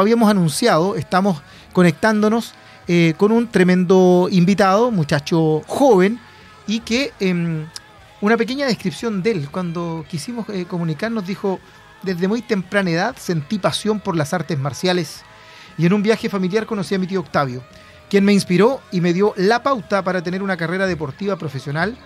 habíamos anunciado, estamos conectándonos eh, con un tremendo invitado, muchacho joven, y que em, una pequeña descripción de él, cuando quisimos eh, comunicarnos, dijo, desde muy temprana edad sentí pasión por las artes marciales y en un viaje familiar conocí a mi tío Octavio, quien me inspiró y me dio la pauta para tener una carrera deportiva profesional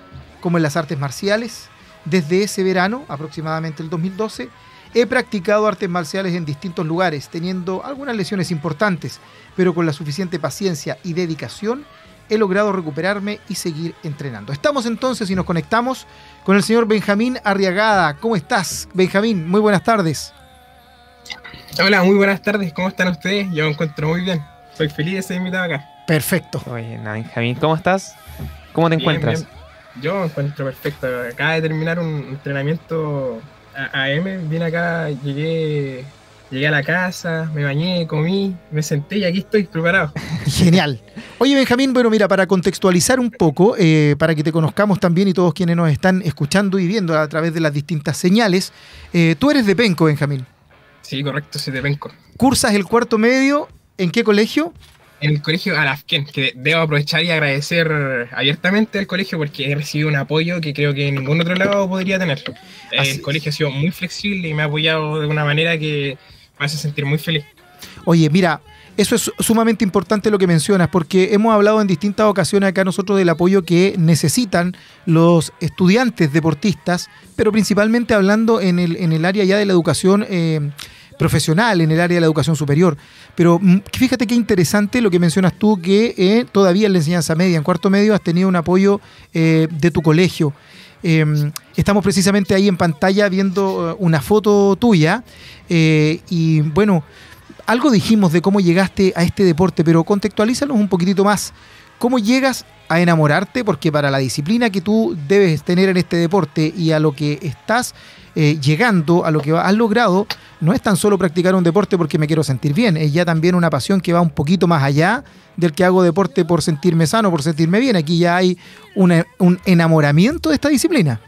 como en las artes marciales. Desde ese verano, aproximadamente el 2012, he practicado artes marciales en distintos lugares, teniendo algunas lesiones importantes, pero con la suficiente paciencia y dedicación he logrado recuperarme y seguir entrenando. Estamos entonces y nos conectamos con el señor Benjamín Arriagada. ¿Cómo estás, Benjamín? Muy buenas tardes. Hola, muy buenas tardes. ¿Cómo están ustedes? Yo me encuentro muy bien. Soy feliz de ser invitado acá. Perfecto. Oye, Benjamín, ¿cómo estás? ¿Cómo te encuentras? Yo me encuentro perfecto. Acaba de terminar un entrenamiento AM. Vine acá, llegué Llegué a la casa, me bañé, comí, me senté y aquí estoy preparado. Genial. Oye, Benjamín, bueno, mira, para contextualizar un poco, eh, para que te conozcamos también y todos quienes nos están escuchando y viendo a través de las distintas señales, eh, tú eres de Penco, Benjamín. Sí, correcto, soy de Penco. ¿Cursas el cuarto medio en qué colegio? En el colegio Alafken, que debo aprovechar y agradecer abiertamente al colegio porque he recibido un apoyo que creo que ningún otro lado podría tener. el colegio ha sido muy flexible y me ha apoyado de una manera que me hace sentir muy feliz. Oye, mira, eso es sumamente importante lo que mencionas, porque hemos hablado en distintas ocasiones acá nosotros del apoyo que necesitan los estudiantes deportistas, pero principalmente hablando en el, en el área ya de la educación eh, profesional, en el área de la educación superior. Pero mm, fíjate qué interesante lo que mencionas tú, que eh, todavía en la enseñanza media, en cuarto medio, has tenido un apoyo eh, de tu colegio. Em, estamos precisamente ahí en pantalla viendo uh, una foto tuya eh, y bueno, algo dijimos de cómo llegaste a este deporte, pero contextualízanos un poquitito más. ¿Cómo llegas a enamorarte? Porque para la disciplina que tú debes tener en este deporte y a lo que estás eh, llegando, a lo que has logrado, no es tan solo practicar un deporte porque me quiero sentir bien, es ya también una pasión que va un poquito más allá del que hago deporte por sentirme sano, por sentirme bien. Aquí ya hay un enamoramiento de esta disciplina.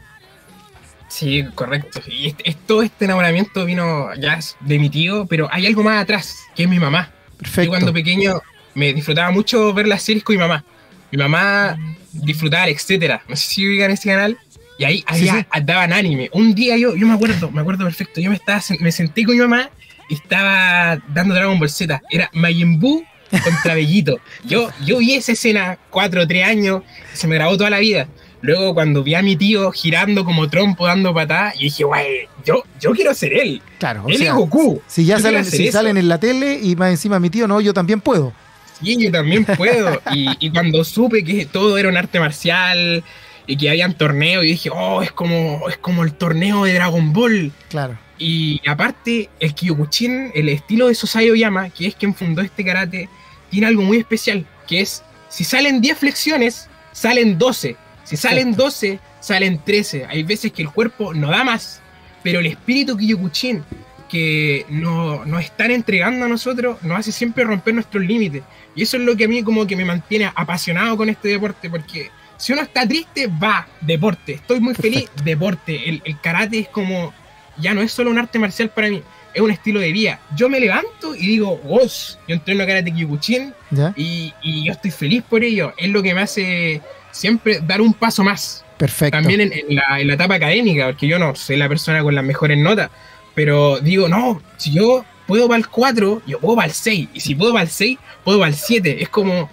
Sí, correcto. Y todo este enamoramiento vino ya de mi tío, pero hay algo más atrás, que es mi mamá. Perfecto. Yo cuando pequeño me disfrutaba mucho ver las series con mi mamá. Mi mamá disfrutaba, etcétera. No sé si en este canal. Y ahí, ahí daban anime. Un día yo, yo me acuerdo, me acuerdo perfecto. Yo me estaba, me senté con mi mamá y estaba dando Dragon Ball Z. Era Majin Buu contra Bellito. Yo, yo vi esa escena cuatro o tres años, se me grabó toda la vida. Luego cuando vi a mi tío girando como trompo dando patadas, y dije, guay, yo, yo quiero ser él. Claro, él es Goku. Si ya salen, si salen en la tele y más encima mi tío, no, yo también puedo. Sí, yo también puedo. y, y, cuando supe que todo era un arte marcial y que habían torneos, y dije, oh, es como, es como el torneo de Dragon Ball. Claro. Y aparte, el Kyokushin, el estilo de Sosai Oyama, que es quien fundó este karate, tiene algo muy especial, que es, si salen 10 flexiones, salen 12. Si salen 12, salen 13. Hay veces que el cuerpo no da más, pero el espíritu Kyokushin que nos, nos están entregando a nosotros nos hace siempre romper nuestros límites. Y eso es lo que a mí como que me mantiene apasionado con este deporte, porque si uno está triste, va, deporte. Estoy muy feliz, deporte. El, el karate es como ya no es solo un arte marcial para mí, es un estilo de vida. Yo me levanto y digo, vos, yo entreno karate Kyokushin y, y yo estoy feliz por ello. Es lo que me hace siempre dar un paso más. Perfecto. También en, la, en la etapa académica, porque yo no soy la persona con las mejores notas, pero digo, no, si yo puedo para el 4, yo puedo para el 6. Y si puedo para el 6, puedo para el 7. Es como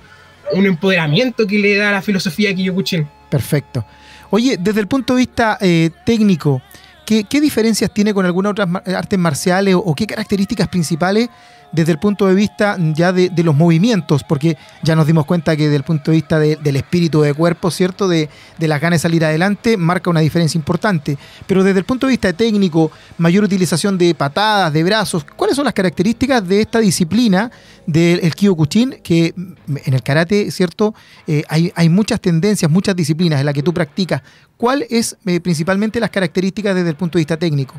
un empoderamiento que le da la filosofía de Kyokushin. Perfecto. Oye, desde el punto de vista eh, técnico, ¿Qué, diferencias tiene con algunas otras artes marciales o, qué características principales desde el punto de vista ya de, los movimientos? Porque ya nos dimos cuenta que desde el punto de vista del espíritu de cuerpo, ¿cierto? De, las ganas de salir adelante, marca una diferencia importante. Pero desde el punto de vista técnico, mayor utilización de patadas, de brazos, ¿cuáles son las características de esta disciplina del Kyokushin? Que en el karate, ¿cierto? Eh, hay, hay muchas tendencias, muchas disciplinas en las que tú practicas. ¿Cuál es eh, principalmente las características desde el punto de vista técnico?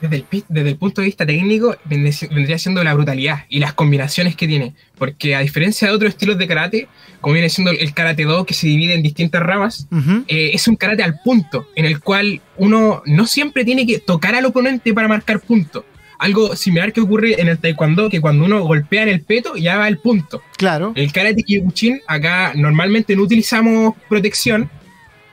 Desde el, desde el, punto de vista técnico vendría siendo la brutalidad y las combinaciones que tiene. Porque a diferencia de otros estilos de karate, como viene siendo el karate do que se divide en distintas ramas, eh, es un karate al punto, en el cual uno no siempre tiene que tocar al oponente para marcar punto. algo similar que ocurre en el taekwondo, que cuando uno golpea en el peto ya va el punto. Claro. El karate kyokushin, acá normalmente no utilizamos protección,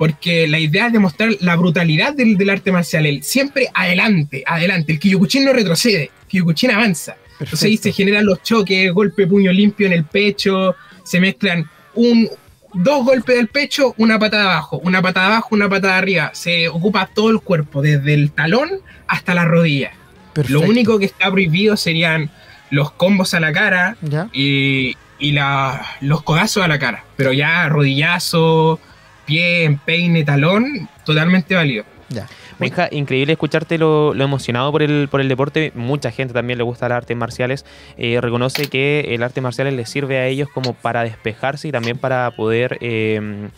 porque la idea es demostrar la brutalidad del, del arte marcial, el siempre adelante, adelante. El Kyokushin no retrocede, el Kyokushin avanza. Entonces ahí se generan los choques, golpe puño limpio en el pecho, se mezclan un, dos golpes del pecho, una patada abajo, una patada abajo, una patada arriba. Se ocupa todo el cuerpo, desde el talón hasta la rodilla. Lo único que está prohibido serían los combos a la cara y, y la, los codazos a la cara. Pero ya rodillazo, pie, empeine, talón, totalmente válido. Ya. Benja, increíble escucharte lo, emocionado por el, por el deporte. Mucha gente también le gusta las artes marciales. Eh, reconoce que el arte marcial les sirve a ellos como para despejarse y también para poder, em,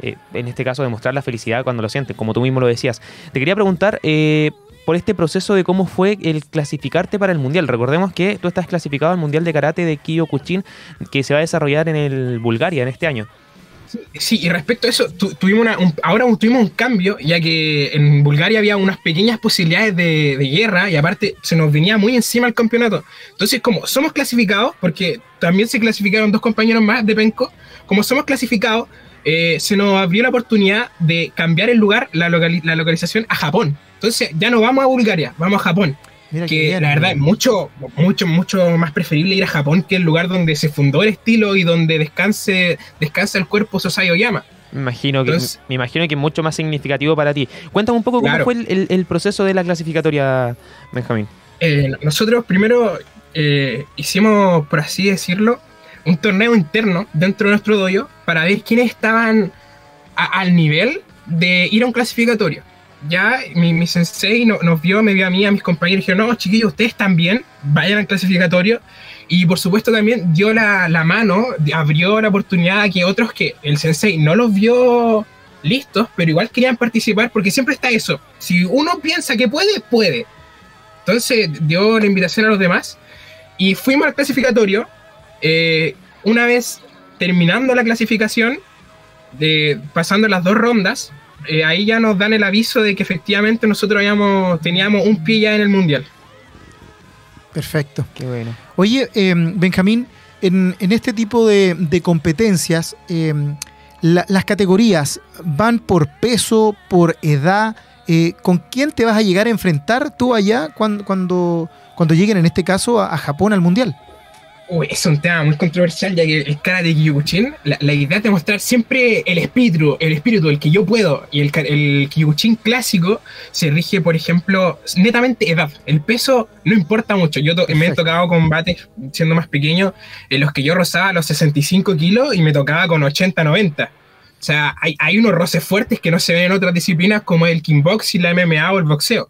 eh, en este caso, demostrar la felicidad cuando lo sienten, como tú mismo lo decías. Te quería preguntar eh, por este proceso de cómo fue el clasificarte para el Mundial. Recordemos que tú estás clasificado al Mundial de Karate de Kyokushin que se va a desarrollar en el Bulgaria en este año. Sí, y respecto a eso, tuvimos una, ahora tuvimos un cambio, ya que en Bulgaria había unas pequeñas posibilidades de, guerra y aparte se nos venía muy encima el campeonato. Entonces, como somos clasificados, porque también se clasificaron dos compañeros más de Penco, como somos clasificados, eh, se nos abrió la oportunidad de cambiar el lugar, la, la localización a Japón. Entonces, ya no vamos a Bulgaria, vamos a Japón que la verdad es mucho, mucho, mucho más preferible ir a Japón que el lugar donde se fundó el estilo y donde descanse, descansa el cuerpo Sosai Oyama. Me imagino, que, me imagino que es mucho más significativo para ti. Cuéntame un poco cómo fue el, proceso de la clasificatoria, Benjamín. Eh, nosotros primero eh, hicimos, por así decirlo, un torneo interno dentro de nuestro dojo para ver quiénes estaban al nivel de ir a un clasificatorio ya mi, mi sensei nos vio, me vio a mí, a mis compañeros, y dijeron, no, chiquillos, ustedes también, vayan al clasificatorio. Y por supuesto también dio la, la mano, abrió la oportunidad a que otros que el sensei no los vio listos, pero igual querían participar, porque siempre está eso. Si uno piensa que puede, puede. Entonces dio la invitación a los demás y fuimos al clasificatorio. Eh, una vez terminando la clasificación, de, pasando las dos rondas, eh, ahí ya nos dan el aviso de que efectivamente nosotros habíamos, teníamos un pie ya en el mundial. Perfecto. Qué bueno. Oye, em, Benjamín, en, este tipo de, competencias, em, las categorías van por peso, por edad. Eh, ¿Con quién te vas a llegar a enfrentar tú allá cuando, cuando, cuando lleguen, en este caso, a Japón al mundial? Es un tema muy controversial, ya que el cara de Kyokushin, la, idea es demostrar siempre el espíritu, el espíritu, el que yo puedo. Y el, el Kyokushin clásico se rige, por ejemplo, netamente edad. El peso no importa mucho. Yo me he tocado combates siendo más pequeño, en los que yo rozaba los 65 kilos y me tocaba con 80, 90. O sea, hay, hay unos roces fuertes que no se ven en otras disciplinas como el y la MMA o el boxeo.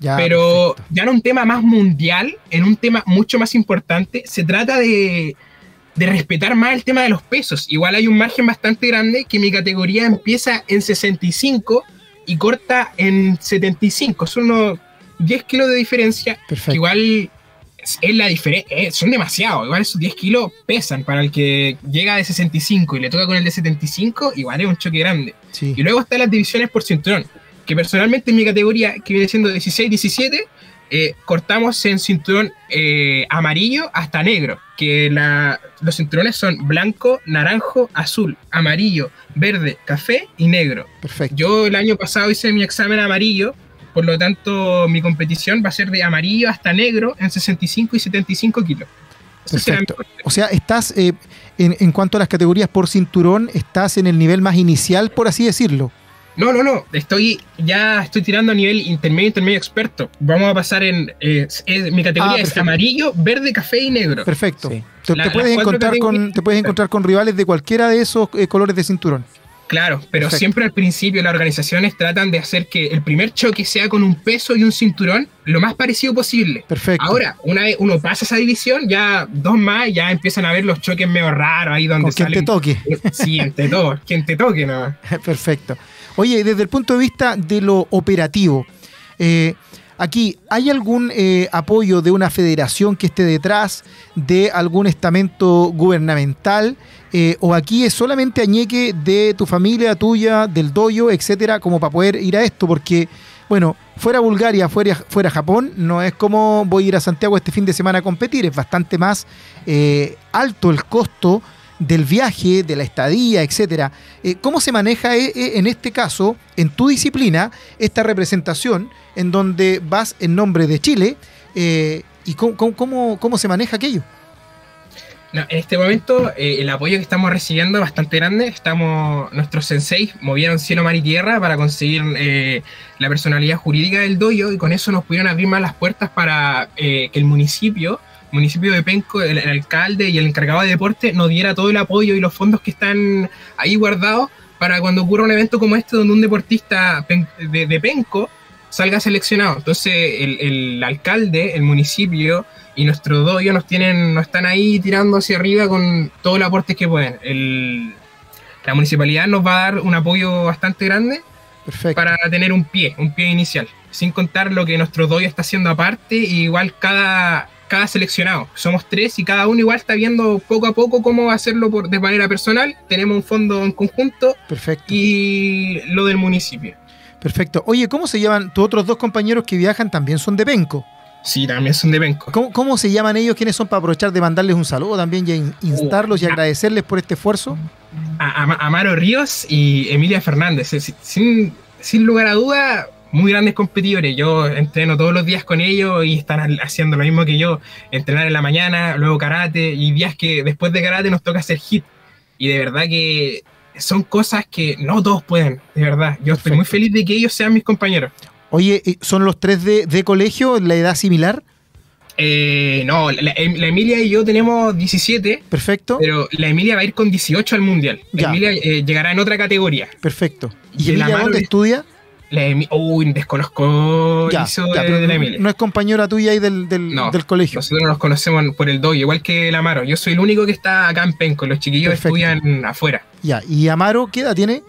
Pero ya en un tema más mundial, en un tema mucho más importante, se trata de, de, respetar más el tema de los pesos. Igual hay un margen bastante grande que mi categoría empieza en 65 y corta en 75. Son unos 10 kilos de diferencia. Igual es la diferencia, eh, son demasiados. Igual esos 10 kilos pesan para el que llega de 65 y le toca con el de 75, igual es un choque grande. Y luego están las divisiones por cinturón que personalmente en mi categoría, que viene siendo 16-17, eh, cortamos en cinturón eh, amarillo hasta negro, que los cinturones son blanco, naranjo, azul, amarillo, verde, café y negro. Perfecto. Yo el año pasado hice mi examen amarillo, por lo tanto mi competición va a ser de amarillo hasta negro en 65 y 75 kilos. Perfecto. O sea, estás, eh, en, en cuanto a las categorías por cinturón, estás en el nivel más inicial, por así decirlo. No, no, no. Estoy ya estoy tirando a nivel intermedio, intermedio experto. Vamos a pasar en eh, mi categoría ah, es amarillo, verde, café y negro. Perfecto. Te, puedes encontrar con, te puedes encontrar con rivales de cualquiera de esos eh, colores de cinturón. Claro, pero siempre al principio las organizaciones tratan de hacer que el primer choque sea con un peso y un cinturón lo más parecido posible. Perfecto. Ahora, una vez uno pasa esa división, ya dos más, ya empiezan a ver los choques medio raros ahí donde con quien te toque. Sí, entre todos, quien te toque, ¿no? Perfecto. Oye, desde el punto de vista de lo operativo, eh, aquí, ¿hay algún eh, apoyo de una federación que esté detrás, de algún estamento gubernamental? Eh, ¿O aquí es solamente añeque de tu familia, tuya, del doyo, etcétera, como para poder ir a esto? Porque Bueno, fuera Bulgaria, fuera, Japón, no es como voy a ir a Santiago este fin de semana a competir, es bastante más alto el costo del viaje, de la estadía, etcétera. Eh, ¿Cómo se maneja eh, eh, en este caso, en tu disciplina, esta representación en donde vas en nombre de Chile y cómo, cómo- cómo- se maneja aquello? En este momento el apoyo que estamos recibiendo es bastante grande. Estamos, nuestros senseis movieron cielo, mar y tierra para conseguir la personalidad jurídica del dojo y con eso nos pudieron abrir más las puertas para que el municipio, municipio de Penco, el, el alcalde y el encargado de deporte nos diera todo el apoyo y los fondos que están ahí guardados para cuando ocurra un evento como este donde un deportista de, de Penco salga seleccionado. Entonces el, el alcalde, el municipio y nuestros dojo nos tienen, nos están ahí tirando hacia arriba con todo el aporte que pueden. El- la municipalidad nos va a dar un apoyo bastante grande Perfecto. para tener un pie, un pie inicial, sin contar lo que nuestro dojo está haciendo aparte, y igual cada, cada seleccionado. Somos tres y cada uno igual está viendo poco a poco cómo hacerlo por, de manera personal. Tenemos un fondo en conjunto Perfecto. y lo del municipio. Perfecto. Oye, ¿cómo se llaman tus otros dos compañeros que viajan? También son de Penco. Sí, también son de Penco. ¿Cómo, cómo se llaman ellos? ¿Quiénes son para aprovechar de mandarles un saludo también y in- instarlos y Uh, agradecerles por este esfuerzo? a- Ama- Amaro Ríos y Emilia Fernández. Sin, sin lugar a duda, muy grandes competidores. Yo entreno todos los días con ellos y están haciendo lo mismo que yo. Entrenar en la mañana, luego karate y días que después de karate nos toca hacer hit. Y de verdad que son cosas que no todos pueden, de verdad. Yo estoy muy feliz de que ellos sean mis compañeros. Oye, ¿y ¿son los tres de, de colegio, la edad similar? Eh, no, la, la Emilia y yo tenemos 17, Perfecto. pero la Emilia va a ir con 18 al mundial. La Ya. Emilia eh, llegará en otra categoría. Perfecto. Y ¿Y Emilia mano dónde de- estudia? La Emi- Uy, desconozco Ya, eso ya, de, pero de la Emilia. no es compañera tuya ahí del, del, No, del colegio. Nosotros nos conocemos por el dojo, igual que el Amaro. Yo soy el único que está acá en Penco. Los chiquillos Perfecto. estudian afuera. Ya, ¿y Amaro qué edad tiene?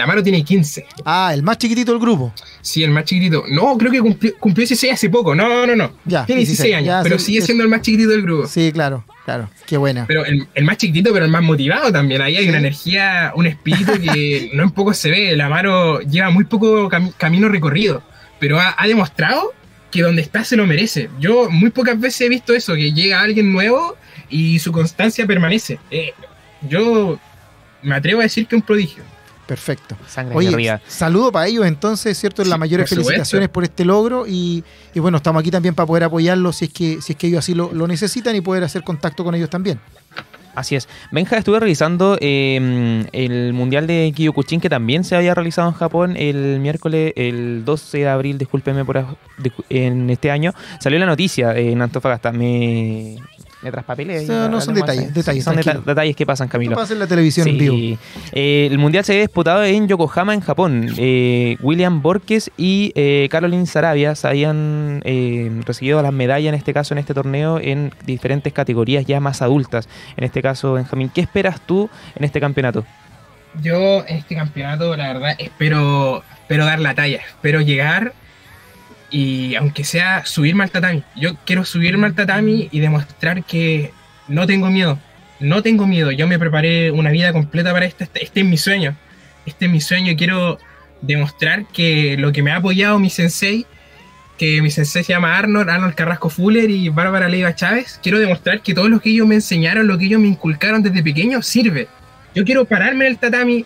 El Amaro tiene 15. Ah, el más chiquitito del grupo. Sí, el más chiquitito. No, creo que cumplió, cumplió 16 hace poco. No, no, no. Ya, tiene 16, 16, años, ya, pero sí, sigue siendo el más chiquitito del grupo. Sí, claro, claro. Qué buena. Pero el, el más chiquitito, pero el más motivado también. Ahí hay Sí. una energía, un espíritu que no en poco se ve. El Amaro lleva muy poco cami- camino recorrido, pero ha, ha demostrado que donde está se lo merece. Yo muy pocas veces he visto eso, que llega alguien nuevo y su constancia permanece. Eh, yo me atrevo a decir que es un prodigio. Perfecto. Sangre Oye, arriba. saludo para ellos entonces, ¿cierto? Sí, Las mayores por felicitaciones por este logro y, y bueno, estamos aquí también para poder apoyarlos si es que, si es que ellos así lo, lo necesitan y poder hacer contacto con ellos también. Así es. Benja, estuve revisando eh, el Mundial de Kyokushin que también se había realizado en Japón el miércoles, el 12 de abril, discúlpeme por en este año. Salió la noticia en Antofagasta. Me, me traspapelé. ahí, No, no, son detalles, detalles, Son tranquilo. detalles que pasan, Esto Camilo. pasa en la televisión en vivo. Eh, el mundial se había disputado en Yokohama, en Japón. Eh, William Borges y eh, Caroline Sarabia se habían eh, recibido las medallas, en este caso, en este torneo, en diferentes categorías ya más adultas. En este caso, Benjamín, ¿qué esperas tú en este campeonato? Yo en este campeonato, la verdad, espero, espero dar la talla, espero llegar y aunque sea subirme al tatami. Yo quiero subirme al tatami y demostrar que no tengo miedo, no tengo miedo. Yo me preparé una vida completa para este, este, este es mi sueño, este es mi sueño. Quiero demostrar que lo que me ha apoyado mi sensei, que mi sensei se llama Arnold, Arnold Carrasco Fuller y Bárbara Leiva Chávez, quiero demostrar que todo lo que ellos me enseñaron, lo que ellos me inculcaron desde pequeño, sirve. Yo quiero pararme en el tatami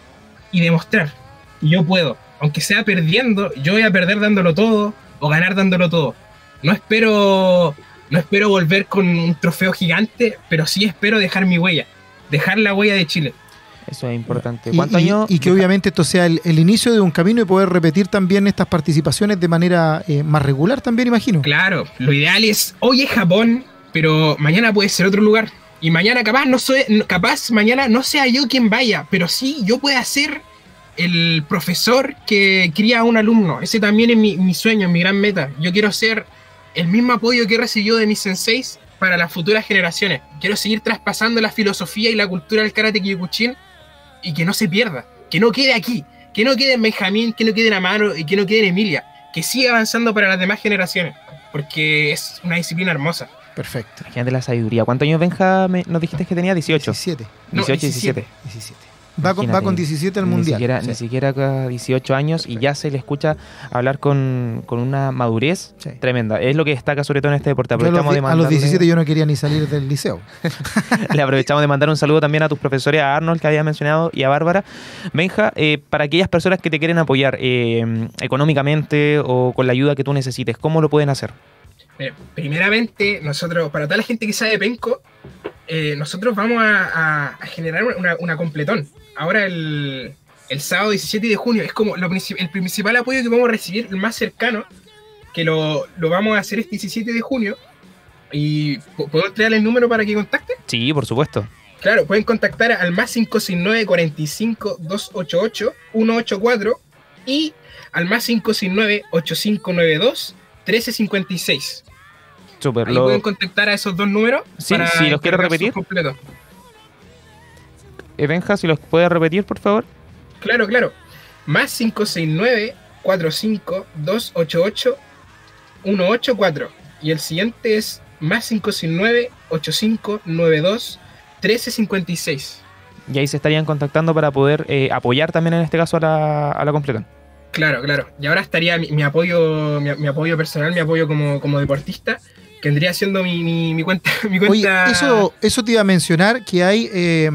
y demostrar que yo puedo. Aunque sea perdiendo, yo voy a perder dándolo todo o ganar dándolo todo. No espero, no espero volver con un trofeo gigante, pero sí espero dejar mi huella. Dejar la huella de Chile. Eso es importante. Y, ¿Cuántos y- años? y que obviamente esto sea el, el inicio de un camino y poder repetir también estas participaciones de manera eh, más regular también, imagino. Claro, lo ideal es hoy es Japón, pero mañana puede ser otro lugar. Y mañana capaz no soy, capaz mañana no sea yo quien vaya, pero sí yo pueda ser el profesor que cría a un alumno. Ese también es mi, mi sueño, mi gran meta. Yo quiero ser el mismo apoyo que he recibido de mis senseis para las futuras generaciones. Quiero seguir traspasando la filosofía y la cultura del karate Kyokushin y que no se pierda, que no quede aquí, que no quede en Benjamín, que no quede en Amaro y que no quede en Emilia, que siga avanzando para las demás generaciones, porque es una disciplina hermosa. Perfecto. Imagínate la sabiduría. ¿Cuántos años, Benja, me- nos dijiste que tenía? 18. 17. No, 18, 17. 17. Va con, va con 17 al Ni mundial. siquiera, Sí. ni siquiera acá 18 años y ya se le escucha hablar con, con una madurez Sí. tremenda. Es lo que destaca sobre todo en este deporte. A los, Aprovechamos, di- de a los mandarle- 17 yo no quería ni salir del liceo. le aprovechamos de mandar un saludo también a tus profesores, a Arnold que había mencionado y a Bárbara. Benja, eh, para aquellas personas que te quieren apoyar eh, económicamente o con la ayuda que tú necesites, ¿cómo lo pueden hacer? Mira, primeramente, nosotros, para toda la gente que sabe Penco, eh, nosotros vamos a, a- a generar una, una completón. Ahora el, el sábado 17 de junio es como lo el principal apoyo que vamos a recibir, el más cercano, que lo, lo vamos a hacer este 17 de junio. ¿Y puedo entregarle el número para que contacte? Sí, por supuesto. Claro, pueden contactar al más 569 45 288 184 y al más 569 8592 1356. Súper. Ahí Lo- pueden contactar a esos dos números. Sí, para si los encargar repetir. eh, Benja, si los puedes repetir, por favor. Claro, claro. Más 569 45 288 184 y el siguiente es más 569 8592 1356. Y ahí se estarían contactando para poder eh, apoyar también en este caso a la, a la completa. Claro, claro. Y ahora estaría mi, mi apoyo mi, mi apoyo personal, mi apoyo como, como deportista, que vendría siendo mi, mi, mi cuenta. Mi Oye, cuenta eso, eso te iba a mencionar que hay eh,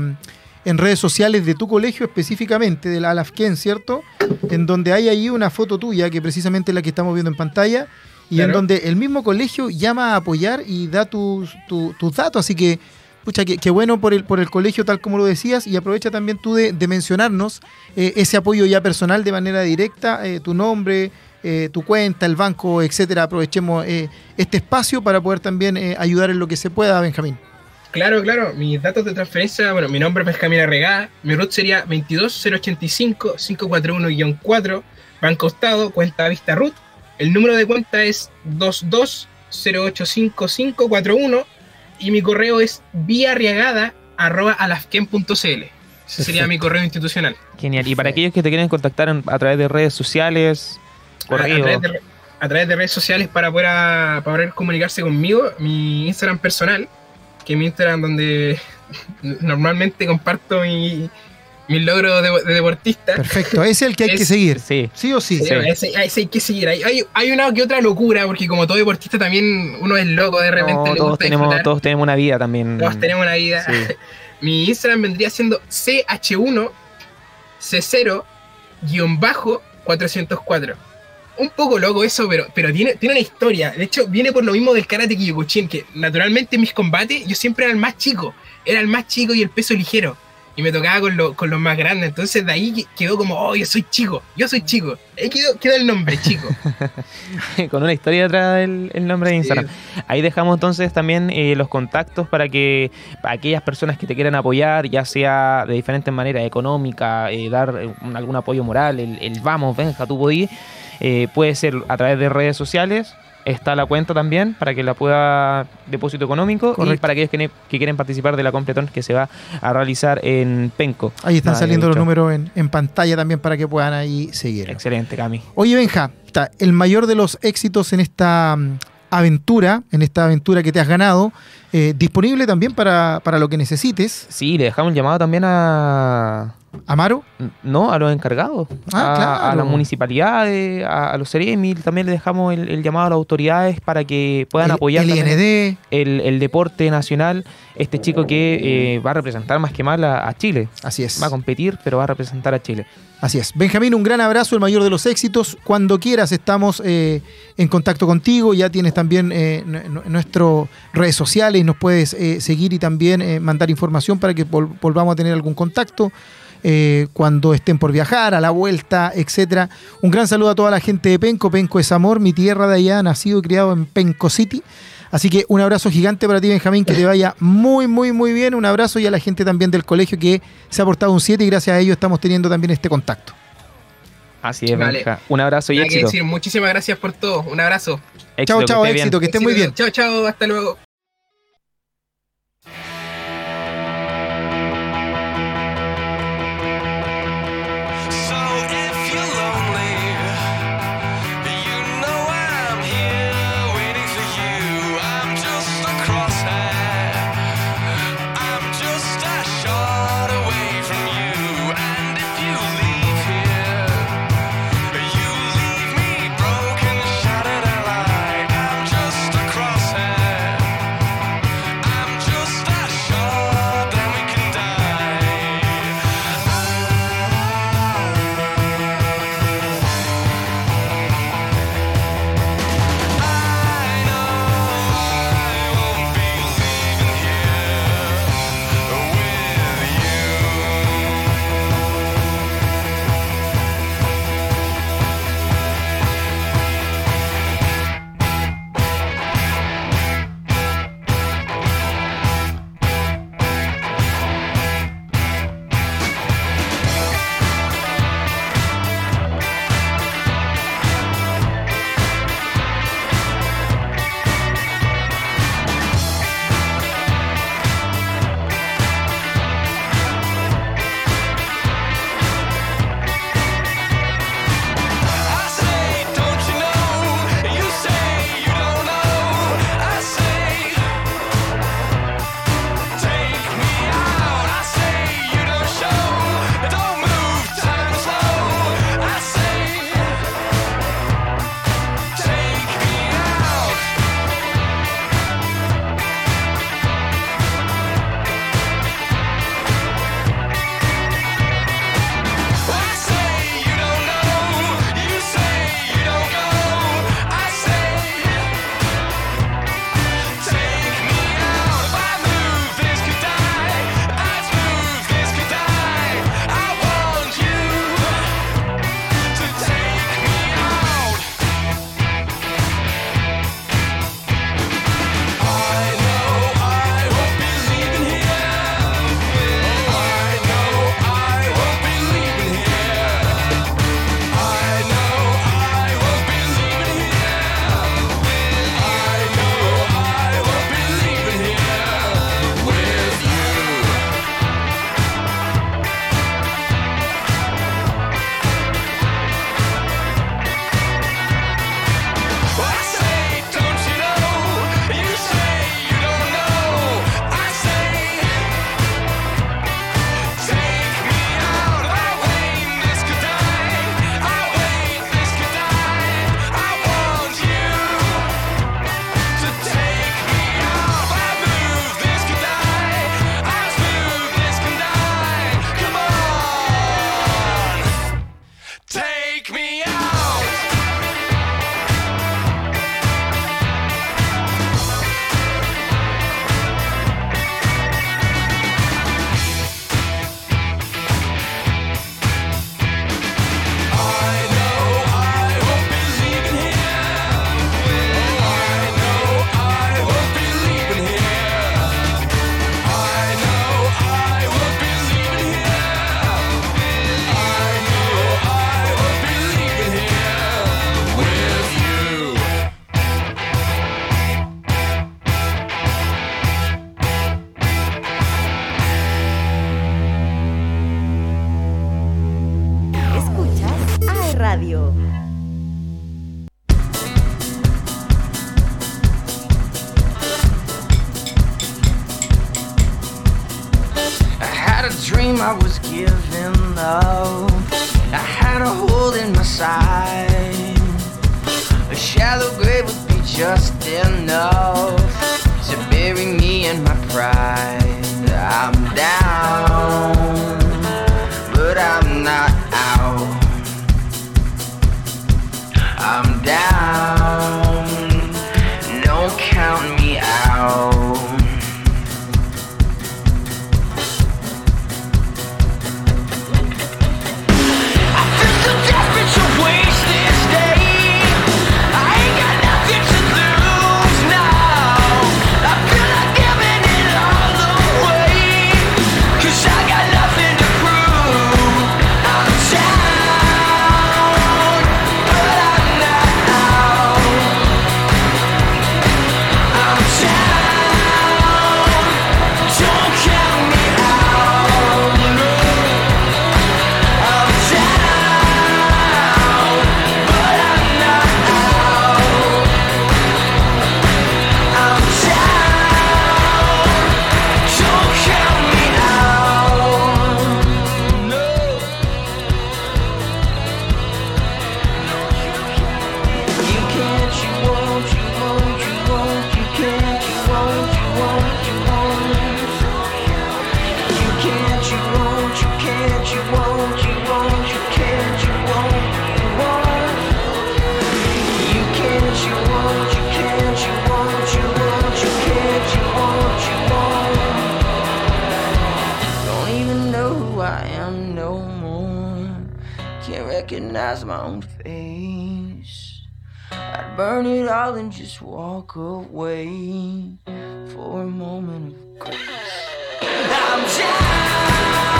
en redes sociales de tu colegio específicamente, de la Alafken, ¿cierto? En donde hay ahí una foto tuya, que precisamente es la que estamos viendo en pantalla, y en donde el mismo colegio llama a apoyar y da tus, tu- tus datos, así que, pucha, qué bueno por el, por el colegio, tal como lo decías, y aprovecha también tú de, de mencionarnos eh, ese apoyo ya personal de manera directa, eh, tu nombre, eh, tu cuenta, el banco, etcétera. Aprovechemos eh, este espacio para poder también eh, ayudar en lo que se pueda, Benjamín. Claro, claro. Mis datos de transferencia, bueno, mi nombre es Benjamín Arregada, mi root sería 22085-541-4, Banco Estado, cuenta Vista Root. El número de cuenta es 220855541 y mi correo es viarriagada.alafken.cl. Ese sería mi correo institucional. Genial. Y para aquellos que te quieren contactar en- a través de redes sociales, A, a correo. través de, a través de redes sociales para poder, a- para poder comunicarse conmigo, mi Instagram personal, que mi Instagram donde normalmente comparto mi, mis logros de, de deportista. Perfecto, ese es el que hay que seguir. Sí. Sí o sí. Sí, ese, ese hay que seguir. Hay, hay, hay una que otra locura, porque como todo deportista también uno es loco de repente. No, le todos, gusta tenemos, disfrutar. todos tenemos una vida también. Todos tenemos una vida. Sí. Mi Instagram vendría siendo CH1 C0-404. Un poco loco eso, pero, pero tiene, tiene una historia. De hecho, viene por lo mismo del karate Kyokushin, que naturalmente en mis combates yo siempre era el más chico. Era el más chico y el peso ligero. Y me tocaba con, lo- con los más grandes. Entonces de ahí que- quedó como, oh, yo soy chico, yo soy chico. Ahí quedó, quedó el nombre, chico. Con una historia detrás del el nombre de Instagram. Ahí dejamos entonces también eh, los contactos para que para aquellas personas que te quieran apoyar, ya sea de diferentes maneras, económica, eh, dar eh, un- algún apoyo moral, el, el vamos, venga, tú podí, eh, puede ser a través de redes sociales. Está la cuenta también para que la pueda depósito económico y para aquellos que, quieren participar de la completón que se va a realizar en Penco. Ahí están Nada, saliendo los números en, en pantalla también para que puedan ahí seguir. Excelente, Cami. Oye, Benja, está el mayor de los éxitos en esta mm, aventura, en esta aventura que te has ganado, eh, disponible también para, para lo que necesites. Sí, le dejamos un llamado también a, Amaro, No, a los encargados, Ah, a, claro. a las municipalidades, a, a los CEREMI, también le dejamos el, el llamado a las autoridades para que puedan el, apoyar el IND, el, el deporte nacional, este chico que eh, va a representar más que mal a, a Chile. así es. Va a competir, pero va a representar a Chile. Así es. Benjamín, un gran abrazo, el mayor de los éxitos. Cuando quieras estamos eh, en contacto contigo. Ya tienes también eh, nu- nuestras redes sociales y nos puedes eh, seguir y también eh, mandar información para que vol- volvamos a tener algún contacto. Eh, cuando estén por viajar, a la vuelta, etcétera. Un gran saludo a toda la gente de Penco. Penco es amor, mi tierra de allá, nacido y criado en Penco City. Así que un abrazo gigante para ti, Benjamín, que te vaya muy, muy, muy bien. Un abrazo y a la gente también del colegio que se ha portado un 7 y gracias a ello estamos teniendo también este contacto. Así es, Vale. Benja. Un abrazo y Nada que éxito. decir, muchísimas gracias por todo. Un abrazo. Éxito, Chao, chao, éxito, que esté muy bien. Chao, chao, hasta luego. Can't recognize my own face. I'd burn it all and just walk away for a moment of grace. I'm down,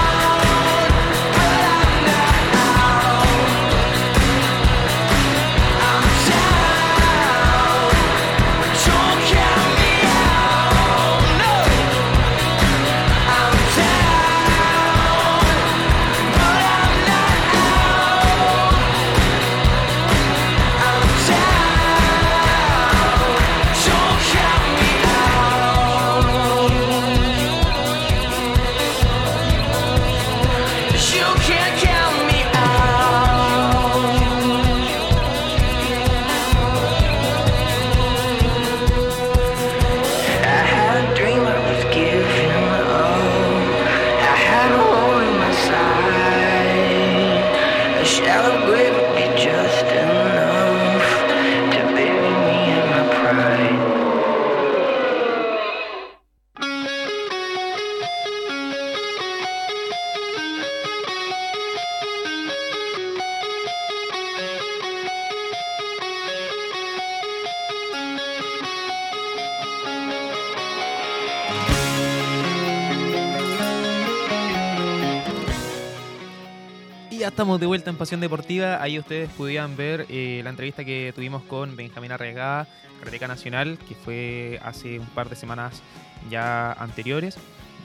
estamos de vuelta en Pasión Deportiva. Ahí ustedes pudieran ver eh, la entrevista que tuvimos con Benjamín Arregada, Karateka Nacional, que fue hace un par de semanas ya anteriores,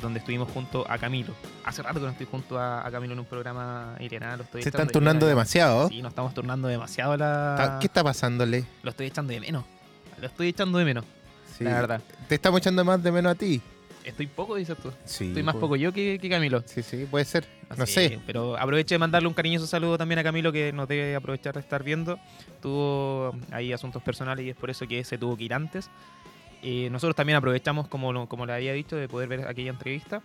donde estuvimos junto a Camilo. Hace rato que no estoy junto a, a Camilo en un programa, Irena, lo estoy Se están turnando demasiado. Sí, nos estamos turnando demasiado la... ¿Qué está pasándole? Lo estoy echando de menos. Lo estoy echando de menos, Sí. la verdad. Te estamos echando más de menos a ti. Estoy poco, dices tú. Sí. Estoy más pues. poco yo que, que Camilo. Sí, sí, puede ser. No Así, sé. Pero aproveche de mandarle un cariñoso saludo también a Camilo que nos debe aprovechar de estar viendo. Tuvo ahí asuntos personales y es por eso que se tuvo que ir antes. Eh, nosotros también aprovechamos, como, como le había dicho, de poder ver aquella entrevista.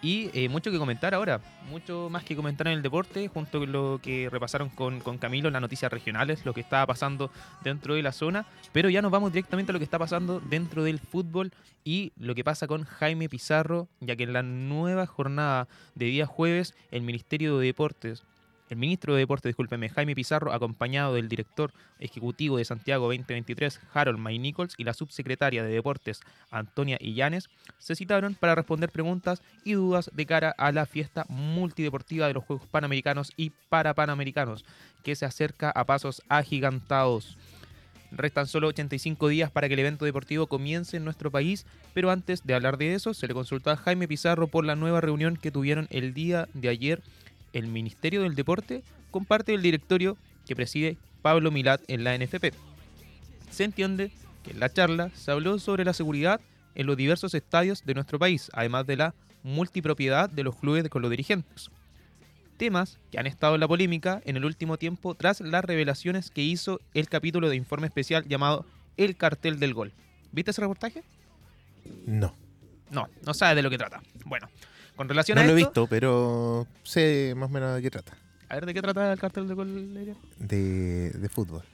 Y eh, mucho que comentar ahora, mucho más que comentar en el deporte, junto con lo que repasaron con, con Camilo en las noticias regionales, lo que estaba pasando dentro de la zona, pero ya nos vamos directamente a lo que está pasando dentro del fútbol y lo que pasa con Jaime Pizarro, ya que en la nueva jornada de día jueves, el Ministerio de Deportes, el ministro de Deportes, discúlpeme, Jaime Pizarro, acompañado del director ejecutivo de Santiago 2023, Harold May Nichols, y la subsecretaria de Deportes, Antonia Illanes, se citaron para responder preguntas y dudas de cara a la fiesta multideportiva de los Juegos Panamericanos y Parapanamericanos, que se acerca a pasos agigantados. Restan solo 85 días para que el evento deportivo comience en nuestro país, pero antes de hablar de eso, se le consultó a Jaime Pizarro por la nueva reunión que tuvieron el día de ayer el Ministerio del Deporte con parte del directorio que preside Pablo Milat en la NFP. Se entiende que en la charla se habló sobre la seguridad en los diversos estadios de nuestro país, además de la multipropiedad de los clubes con los dirigentes. Temas que han estado en la polémica en el último tiempo tras las revelaciones que hizo el capítulo de informe especial llamado El cartel del gol. ¿Viste ese reportaje? No. No, no sabes de lo que trata. Bueno, con relación No a lo he visto, pero sé más o menos de qué trata. a ver de qué trata el cartel del gol. De, de fútbol.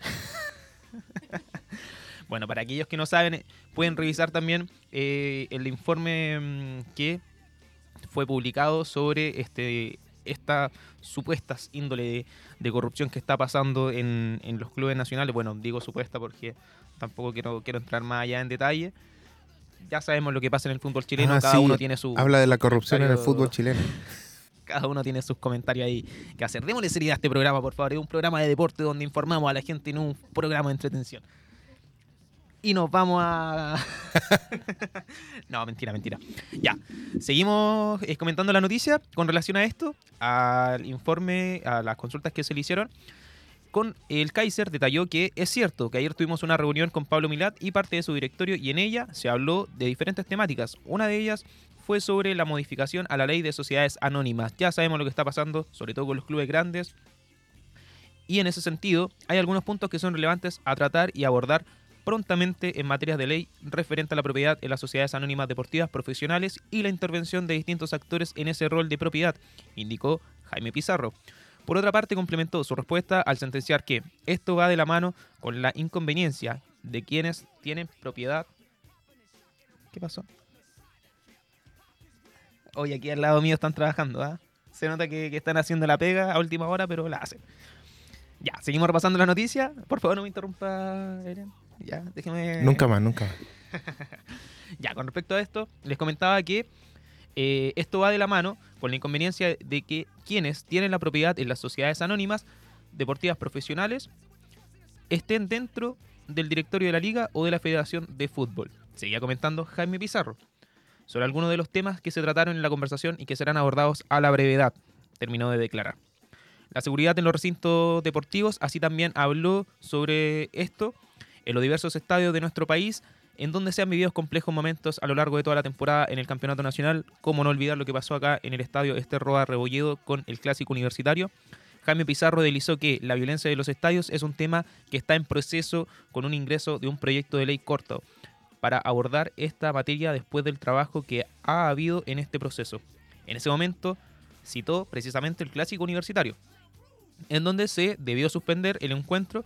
Bueno, para aquellos que no saben, pueden revisar también eh, el informe mm, que fue publicado sobre este estas supuestas índole de, de corrupción que está pasando en, en los clubes nacionales. Bueno, digo supuesta porque tampoco quiero, quiero entrar más allá en detalle. Ya sabemos lo que pasa en el fútbol chileno, Ah, cada sí, uno tiene su Habla de la corrupción en el fútbol chileno. cada uno tiene sus comentarios ahí que hacer. Démosle seriedad a este programa, por favor. Es un programa de deporte donde informamos a la gente, no un programa de entretención. Y nos vamos a... no, mentira, mentira. Ya, seguimos eh, comentando la noticia con relación a esto, al informe, a las consultas que se le hicieron. Con el Kaiser detalló que es cierto que ayer tuvimos una reunión con Pablo Milat y parte de su directorio y en ella se habló de diferentes temáticas. Una de ellas fue sobre la modificación a la ley de sociedades anónimas. Ya sabemos lo que está pasando, sobre todo con los clubes grandes. Y en ese sentido, hay algunos puntos que son relevantes a tratar y abordar prontamente en materias de ley referente a la propiedad en las sociedades anónimas deportivas profesionales y la intervención de distintos actores en ese rol de propiedad, indicó Jaime Pizarro. Por otra parte, complementó su respuesta al sentenciar que esto va de la mano con la inconveniencia de quienes tienen propiedad. ¿Qué pasó? Hoy aquí al lado mío están trabajando, ¿ah? Se nota que, que están haciendo la pega a última hora, pero la hacen. Ya, seguimos repasando la noticia. Por favor, no me interrumpa, Eren. Ya, déjeme. Nunca más, nunca más. Ya, con respecto a esto, les comentaba que eh, esto va de la mano con la inconveniencia de que quienes tienen la propiedad en las sociedades anónimas deportivas profesionales estén dentro del directorio de la liga o de la federación de fútbol. Seguía comentando Jaime Pizarro sobre algunos de los temas que se trataron en la conversación y que serán abordados a la brevedad, terminó de declarar. La seguridad en los recintos deportivos, así también habló sobre esto en los diversos estadios de nuestro país, en donde se han vivido complejos momentos a lo largo de toda la temporada en el Campeonato Nacional, como no olvidar lo que pasó acá en el estadio Esterroa Rebolledo con el Clásico Universitario. Jaime Pizarro deslizó que la violencia de los estadios es un tema que está en proceso con un ingreso de un proyecto de ley corto para abordar esta materia después del trabajo que ha habido en este proceso. En ese momento citó precisamente el Clásico Universitario, en donde se debió suspender el encuentro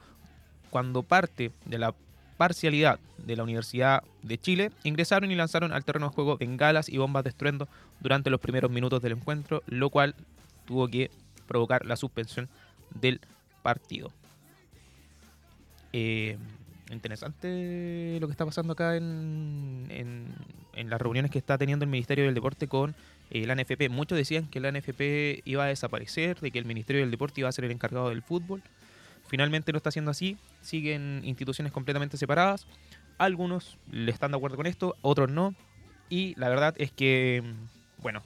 cuando parte de la parcialidad de la Universidad de Chile ingresaron y lanzaron al terreno de juego bengalas y bombas de estruendo durante los primeros minutos del encuentro, lo cual tuvo que provocar la suspensión del partido. Eh, interesante lo que está pasando acá en, en, las reuniones que está teniendo el Ministerio del Deporte con eh, la NFP. Muchos decían que la NFP iba a desaparecer, de que el Ministerio del Deporte iba a ser el encargado del fútbol. Finalmente no está siendo así, siguen instituciones completamente separadas. Algunos le están de acuerdo con esto, otros no. Y la verdad es que, bueno,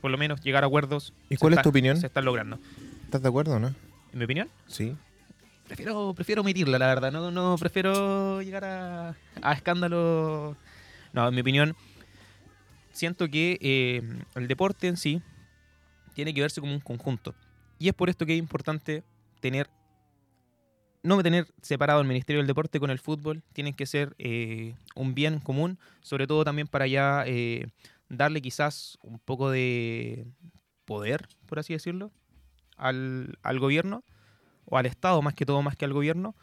por lo menos llegar a acuerdos. ¿Y cuál es está- tu opinión? Se están logrando. ¿Estás de acuerdo o no? En mi opinión, Sí. prefiero, prefiero omitirla, la verdad. No, no prefiero llegar a, a escándalo. No, en mi opinión, siento que eh, el deporte en sí tiene que verse como un conjunto. Y es por esto que es importante tener. No tener separado el Ministerio del Deporte con el fútbol, tienen que ser eh, un bien común, sobre todo también para ya eh, darle quizás un poco de poder, por así decirlo, al, al gobierno o al Estado más que todo, más que al gobierno,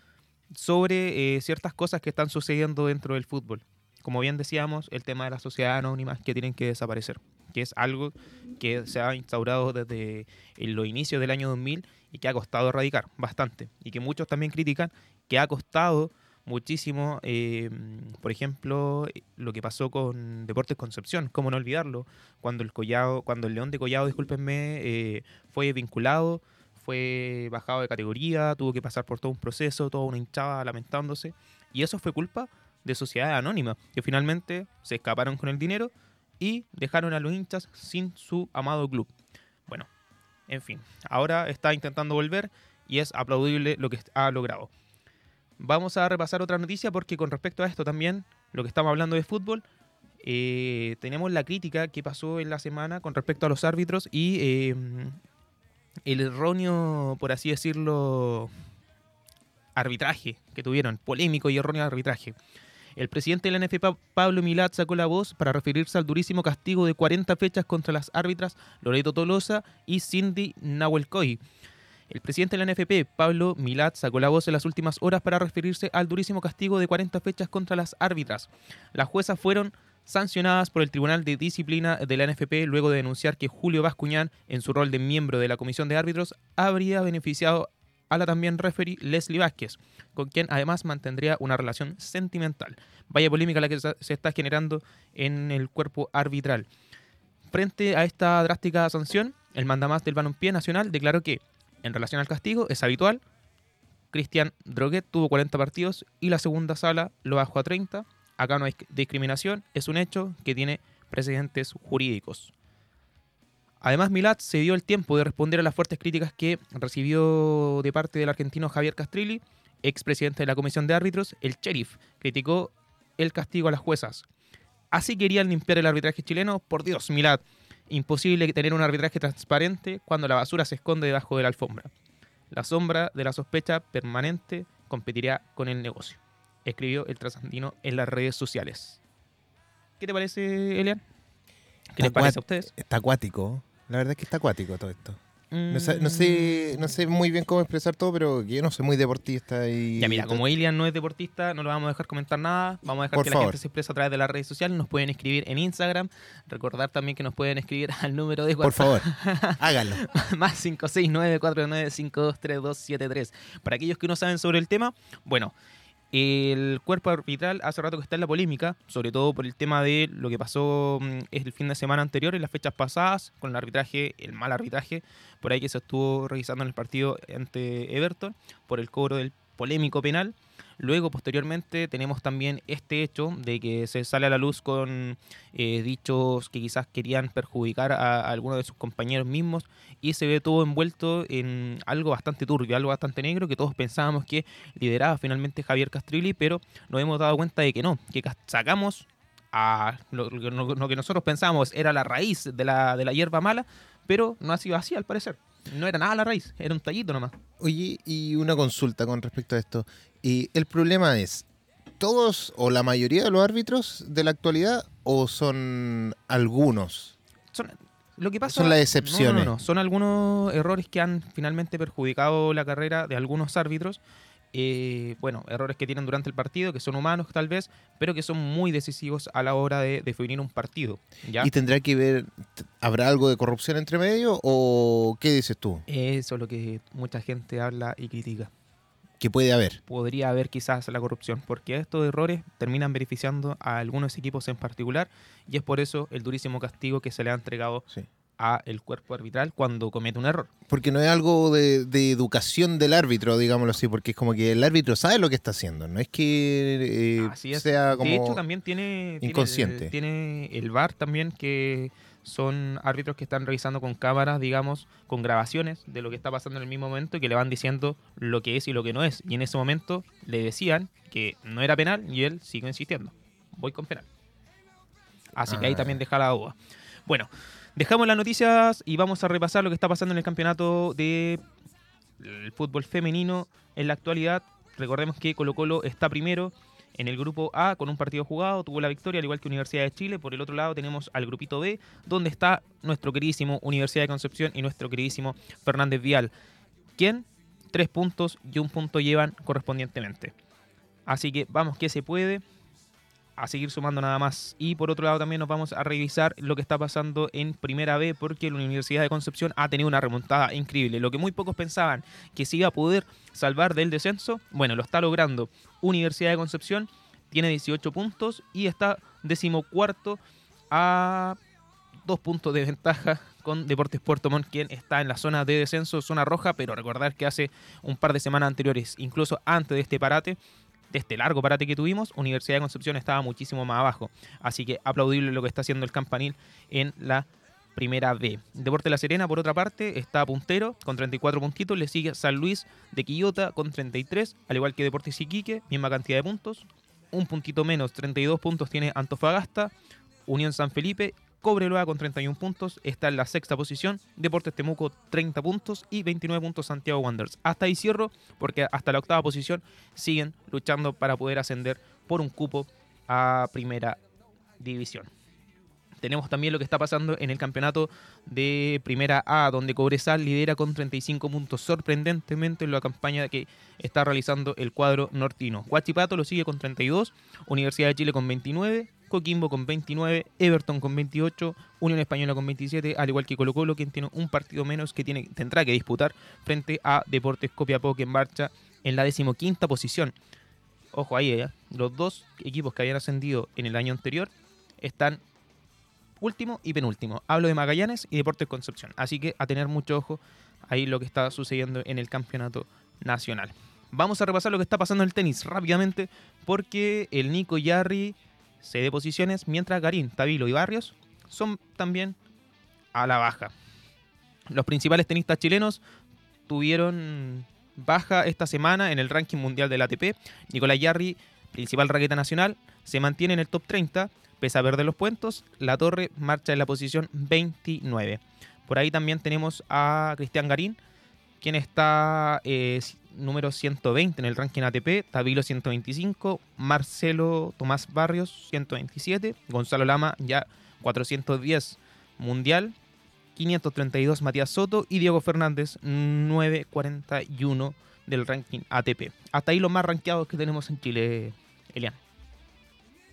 sobre eh, ciertas cosas que están sucediendo dentro del fútbol. Como bien decíamos, el tema de las sociedades anónimas que tienen que desaparecer, que es algo que se ha instaurado desde en los inicios del año 2000 y que ha costado erradicar bastante. Y que muchos también critican que ha costado muchísimo, eh, por ejemplo, lo que pasó con Deportes Concepción, cómo no olvidarlo, cuando el Collado, cuando el León de Collado, discúlpenme, eh, fue vinculado, fue bajado de categoría, tuvo que pasar por todo un proceso, toda una hinchada lamentándose, y eso fue culpa de sociedades anónimas, que finalmente se escaparon con el dinero y dejaron a los hinchas sin su amado club. Bueno, en fin, ahora está intentando volver y es aplaudible lo que ha logrado. Vamos a repasar otra noticia porque con respecto a esto también, lo que estamos hablando de fútbol, eh, tenemos la crítica que pasó en la semana con respecto a los árbitros y eh, el erróneo, por así decirlo, arbitraje que tuvieron, polémico y erróneo arbitraje. El presidente de la NFP, Pablo Milat, sacó la voz para referirse al durísimo castigo de 40 fechas contra las árbitras Loreto Tolosa y Cindy Nahuelcoy. El presidente de la NFP, Pablo Milat, sacó la voz en las últimas horas para referirse al durísimo castigo de 40 fechas contra las árbitras. Las juezas fueron sancionadas por el Tribunal de Disciplina de la NFP luego de denunciar que Julio Bascuñán, en su rol de miembro de la Comisión de Árbitros, habría beneficiado a la también referee Leslie Vázquez, con quien además mantendría una relación sentimental. Vaya polémica la que se está generando en el cuerpo arbitral. Frente a esta drástica sanción, el mandamás del balompié nacional declaró que, en relación al castigo, es habitual. Cristian Droguet tuvo 40 partidos y la segunda sala lo bajó a 30. Acá no hay discriminación, es un hecho que tiene precedentes jurídicos. Además, Milat se dio el tiempo de responder a las fuertes críticas que recibió de parte del argentino Javier Castrilli, expresidente de la Comisión de Árbitros. El sheriff criticó el castigo a las juezas. Así querían limpiar el arbitraje chileno. Por Dios, Milat, imposible tener un arbitraje transparente cuando la basura se esconde debajo de la alfombra. La sombra de la sospecha permanente competirá con el negocio, escribió el trasandino en las redes sociales. ¿Qué te parece, Elian? ¿Qué les parece a ustedes? Está acuático. La verdad es que está acuático todo esto. No sé, no Mm. sé, no sé muy bien cómo expresar todo, pero yo no soy muy deportista y... Ya mira, como Ilian no es deportista, no lo vamos a dejar comentar nada. Vamos a dejar Por que favor. la gente se exprese a través de las redes sociales. Nos pueden escribir en Instagram. Recordar también que nos pueden escribir al número de Por WhatsApp. favor, háganlo. más 569-495273. Para aquellos que no saben sobre el tema, bueno, el cuerpo arbitral hace rato que está en la polémica, sobre todo por el tema de lo que pasó mm, el fin de semana anterior, en las fechas pasadas, con el arbitraje, el mal arbitraje, por ahí que se estuvo revisando en el partido ante Everton, por el cobro del polémico penal. Luego, posteriormente, tenemos también este hecho de que se sale a la luz con eh, dichos que quizás querían perjudicar a, a algunos de sus compañeros mismos y se ve todo envuelto en algo bastante turbio, algo bastante negro que todos pensábamos que lideraba finalmente Javier Castrilli, pero nos hemos dado cuenta de que no, que sacamos a lo que nosotros pensábamos era la raíz de la, de la hierba mala, pero no ha sido así al parecer. No era nada la raíz, era un tallito nomás. Oye, y una consulta con respecto a esto. Y el problema es, ¿todos o la mayoría de los árbitros de la actualidad o son algunos? Son, lo que pasa, Son las excepciones. No, no, no. Son algunos errores que han finalmente perjudicado la carrera de algunos árbitros. Eh, bueno, errores que tienen durante el partido, que son humanos tal vez, pero que son muy decisivos a la hora de definir un partido. ¿ya? ¿Y tendrá que ver, habrá algo de corrupción entre medio o qué dices tú? Eso es lo que mucha gente habla y critica. Que puede haber. Podría haber quizás la corrupción, porque estos errores terminan beneficiando a algunos equipos en particular, y es por eso el durísimo castigo que se le ha entregado Sí. A el cuerpo arbitral cuando comete un error. Porque no es algo de, de educación del árbitro, digámoslo así, porque es como que el árbitro sabe lo que está haciendo, no es que eh, Así es. sea como... De hecho, también tiene, inconsciente. Tiene el, VAR también, que son árbitros que están revisando con cámaras, digamos, con grabaciones de lo que está pasando en el mismo momento y que le van diciendo lo que es y lo que no es. Y en ese momento le decían que no era penal y él sigue insistiendo. Voy con penal. Así que ahí Ah. también deja la duda. Bueno, dejamos las noticias y vamos a repasar lo que está pasando en el campeonato de fútbol femenino en la actualidad. Recordemos que Colo Colo está primero en el grupo A con un partido jugado, tuvo la victoria al igual que Universidad de Chile. Por el otro lado tenemos al grupito B, donde está nuestro queridísimo Universidad de Concepción y nuestro queridísimo Fernández Vial, quien tres puntos y un punto llevan correspondientemente. Así que vamos que se puede a seguir sumando nada más. Y por otro lado también nos vamos a revisar lo que está pasando en Primera B porque la Universidad de Concepción ha tenido una remontada increíble. Lo que muy pocos pensaban que se iba a poder salvar del descenso, bueno, lo está logrando. Universidad de Concepción tiene 18 puntos y está decimocuarto a dos puntos de ventaja con Deportes Puerto Montt, quien está en la zona de descenso, zona roja, pero recordar que hace un par de semanas anteriores, incluso antes de este parate, de este largo parate que tuvimos, Universidad de Concepción estaba muchísimo más abajo. Así que aplaudible lo que está haciendo el campanil en la primera B. Deporte La Serena, por otra parte, está puntero con 34 puntitos. Le sigue San Luis de Quillota con 33, al igual que Deportes Iquique, misma cantidad de puntos. Un puntito menos, 32 puntos tiene Antofagasta. Unión San Felipe, Cobreloa con 31 puntos, está en la sexta posición, Deportes Temuco 30 puntos y 29 puntos Santiago Wanderers. Hasta ahí cierro porque hasta la octava posición siguen luchando para poder ascender por un cupo a primera división. Tenemos también lo que está pasando en el campeonato de Primera A, donde Cobresal lidera con 35 puntos, sorprendentemente en la campaña que está realizando el cuadro nortino. Huachipato lo sigue con 32, Universidad de Chile con 29, Coquimbo con 29, Everton con 28, Unión Española con 27, al igual que Colo Colo, quien tiene un partido menos que tiene, tendrá que disputar frente a Deportes Copiapó, que en marcha en la decimoquinta posición. Ojo ahí, ¿eh? los dos equipos que habían ascendido en el año anterior están último y penúltimo. Hablo de Magallanes y Deportes Concepción. Así que a tener mucho ojo ahí lo que está sucediendo en el campeonato nacional. Vamos a repasar lo que está pasando en el tenis rápidamente porque el Nico Yarri cede posiciones mientras Garín, Tabilo y Barrios son también a la baja. Los principales tenistas chilenos tuvieron baja esta semana en el ranking mundial del ATP. Nicolás Yarri, principal raqueta nacional, se mantiene en el top 30 pese a perder los puestos, la torre marcha en la posición 29. Por ahí también tenemos a Cristian Garín, quien está eh, número 120 en el ranking ATP, Tabilo 125, Marcelo Tomás Barrios 127, Gonzalo Lama ya 410 mundial, 532 Matías Soto y Diego Fernández 941 del ranking ATP. Hasta ahí los más rankeados que tenemos en Chile, Elian.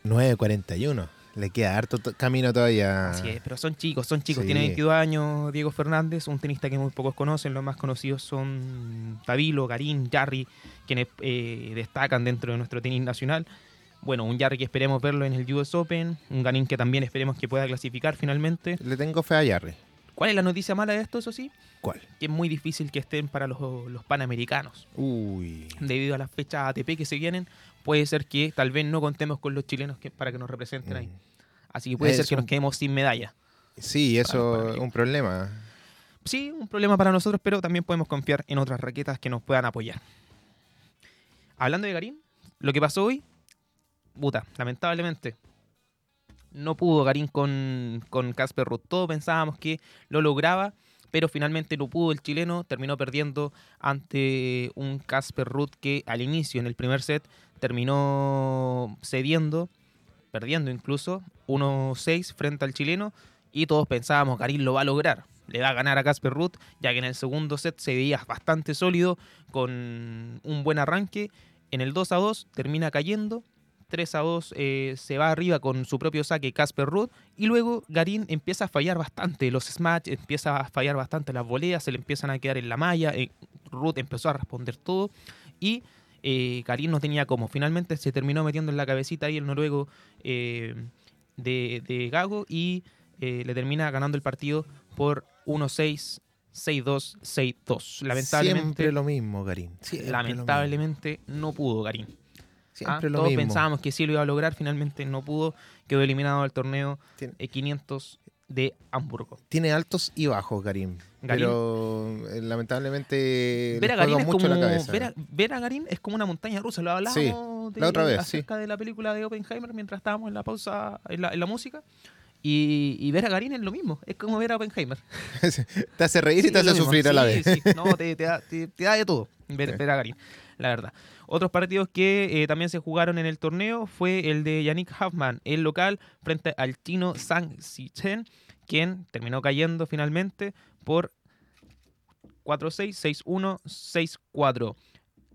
9.41. Le queda harto to- camino todavía. Así es, pero son chicos, son chicos. Sí. Tiene 22 años Diego Fernández, un tenista que muy pocos conocen. Los más conocidos son Tabilo, Garín, Jarry, quienes eh, destacan dentro de nuestro tenis nacional. Bueno, un Jarry que esperemos verlo en el US Open, un Garín que también esperemos que pueda clasificar finalmente. Le tengo fe a Yarri. ¿Cuál es la noticia mala de esto, eso sí? ¿Cuál? Que es muy difícil que estén para los, los panamericanos. Uy. Debido a las fechas ATP que se vienen, puede ser que tal vez no contemos con los chilenos que, para que nos representen ahí. Mm. Así que puede ser que nos quedemos sin medalla. Sí, eso es un problema. Sí, un problema para nosotros, pero también podemos confiar en otras raquetas que nos puedan apoyar. Hablando de Garín, lo que pasó hoy, puta, lamentablemente, no pudo Garín con con Casper Ruth. Todos pensábamos que lo lograba, pero finalmente no pudo el chileno. Terminó perdiendo ante un Casper Ruth que al inicio, en el primer set, terminó cediendo, perdiendo incluso, 1-6 frente al chileno. Y todos pensábamos, Garín lo va a lograr. Le va a ganar a Casper Ruth, ya que en el segundo set se veía bastante sólido, con un buen arranque. En el 2 a 2 termina cayendo. 3 a 2 eh, se va arriba con su propio saque Casper Ruth. Y luego Garín empieza a fallar bastante. Los smash empieza a fallar bastante las voleas, se le empiezan a quedar en la malla. eh, Ruth empezó a responder todo. Y eh, Garín no tenía cómo. Finalmente se terminó metiendo en la cabecita ahí el noruego eh, de, de Gago y eh, le termina ganando el partido por 1-6, 6-2, 6-2. Lamentablemente, Siempre lo mismo, Garín. Siempre lamentablemente no pudo mismo. Ah, Todos mismo. pensábamos que sí lo iba a lograr, finalmente no pudo. Quedó eliminado del torneo Tiene, eh, 500 de Hamburgo. tiene altos y bajos, Garín. Garín. Pero eh, lamentablemente Ver a, Garín es mucho como, la cabeza. ver, a, ver a Garín es como una montaña rusa. Lo hablábamos de- la otra vez, acerca de la película de Oppenheimer mientras estábamos en la pausa, en la, en la música. Y, y ver a Garín es lo mismo. Es como ver a Oppenheimer. te hace reír y te hace mismo. sufrir a la vez. No, te, te da, te- te da de todo ver, a Garín, la verdad. Otros partidos que eh, también se jugaron en el torneo fue el de Yannick Hoffman, el local, frente al chino Zhang Xichen, quien terminó cayendo finalmente por 4-6, 6-1, 6-4.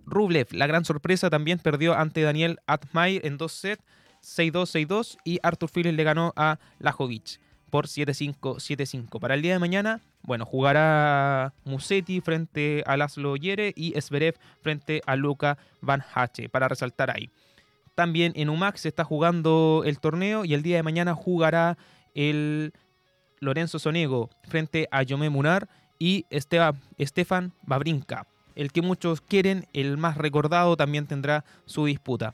Rublev, la gran sorpresa, también perdió ante Daniel Atmair en dos sets, 6-2, 6-2, y Arthur Filipe le ganó a Lajovic por 7-5, 7-5. Para el día de mañana, bueno, jugará Musetti frente a Laszlo Yere y Zverev frente a Luca Van Hache, para resaltar ahí. También en UMAC se está jugando el torneo y el día de mañana jugará el Lorenzo Sonego frente a Yomé Munar y Esteban, Estefan Babrinka. El que muchos quieren, el más recordado, también tendrá su disputa.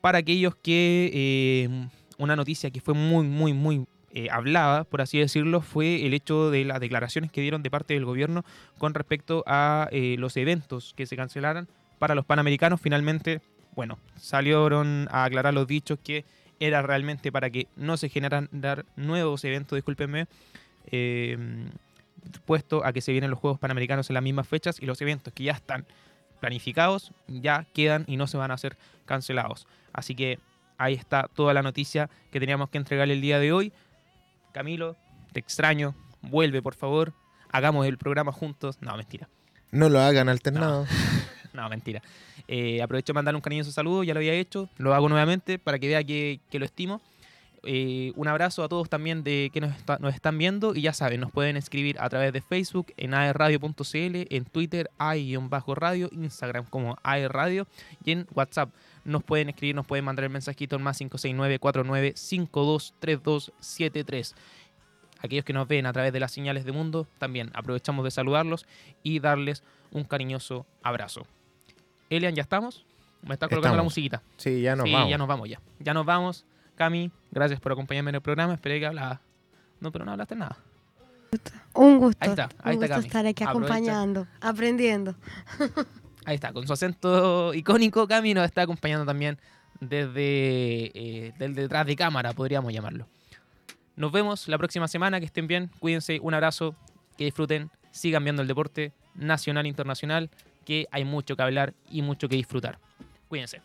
Para aquellos que eh, una noticia que fue muy, muy, muy eh, hablada, por así decirlo, fue el hecho de las declaraciones que dieron de parte del gobierno con respecto a eh, los eventos que se cancelaran para los Panamericanos. Finalmente, bueno, salieron a aclarar los dichos que era realmente para que no se generaran nuevos eventos, discúlpenme, eh, puesto a que se vienen los Juegos Panamericanos en las mismas fechas y los eventos que ya están planificados ya quedan y no se van a hacer cancelados. Así que ahí está toda la noticia que teníamos que entregarle el día de hoy. Camilo, te extraño, vuelve por favor, hagamos el programa juntos. No, mentira. No lo hagan alternado. No, mentira. Eh, aprovecho de mandar un cariñoso saludo, ya lo había hecho, lo hago nuevamente para que vea que, que lo estimo. Eh, un abrazo a todos también de que nos, está- nos están viendo y ya saben, nos pueden escribir a través de Facebook en aerradio.cl, en Twitter AI-radio, Instagram como aerradio y en WhatsApp nos pueden escribir, nos pueden mandar el mensajito en más 569-49523273. Aquellos que nos ven a través de las señales de mundo, también aprovechamos de saludarlos y darles un cariñoso abrazo. Elian, ¿ya estamos? Me está colocando la Estamos. musiquita. Sí, ya nos sí, vamos. ya nos vamos ya. Ya nos vamos. Cami, gracias por acompañarme en el programa. Esperé que hablaba. No, pero no hablaste nada. Un gusto. Ahí está, ahí un está gusto Cami. estar aquí Aprovecha. acompañando, aprendiendo. Ahí está, con su acento icónico, Cami nos está acompañando también desde, eh, del detrás de cámara, podríamos llamarlo. Nos vemos la próxima semana, que estén bien, cuídense, un abrazo, que disfruten, sigan viendo el deporte nacional e internacional, que hay mucho que hablar y mucho que disfrutar. Cuídense.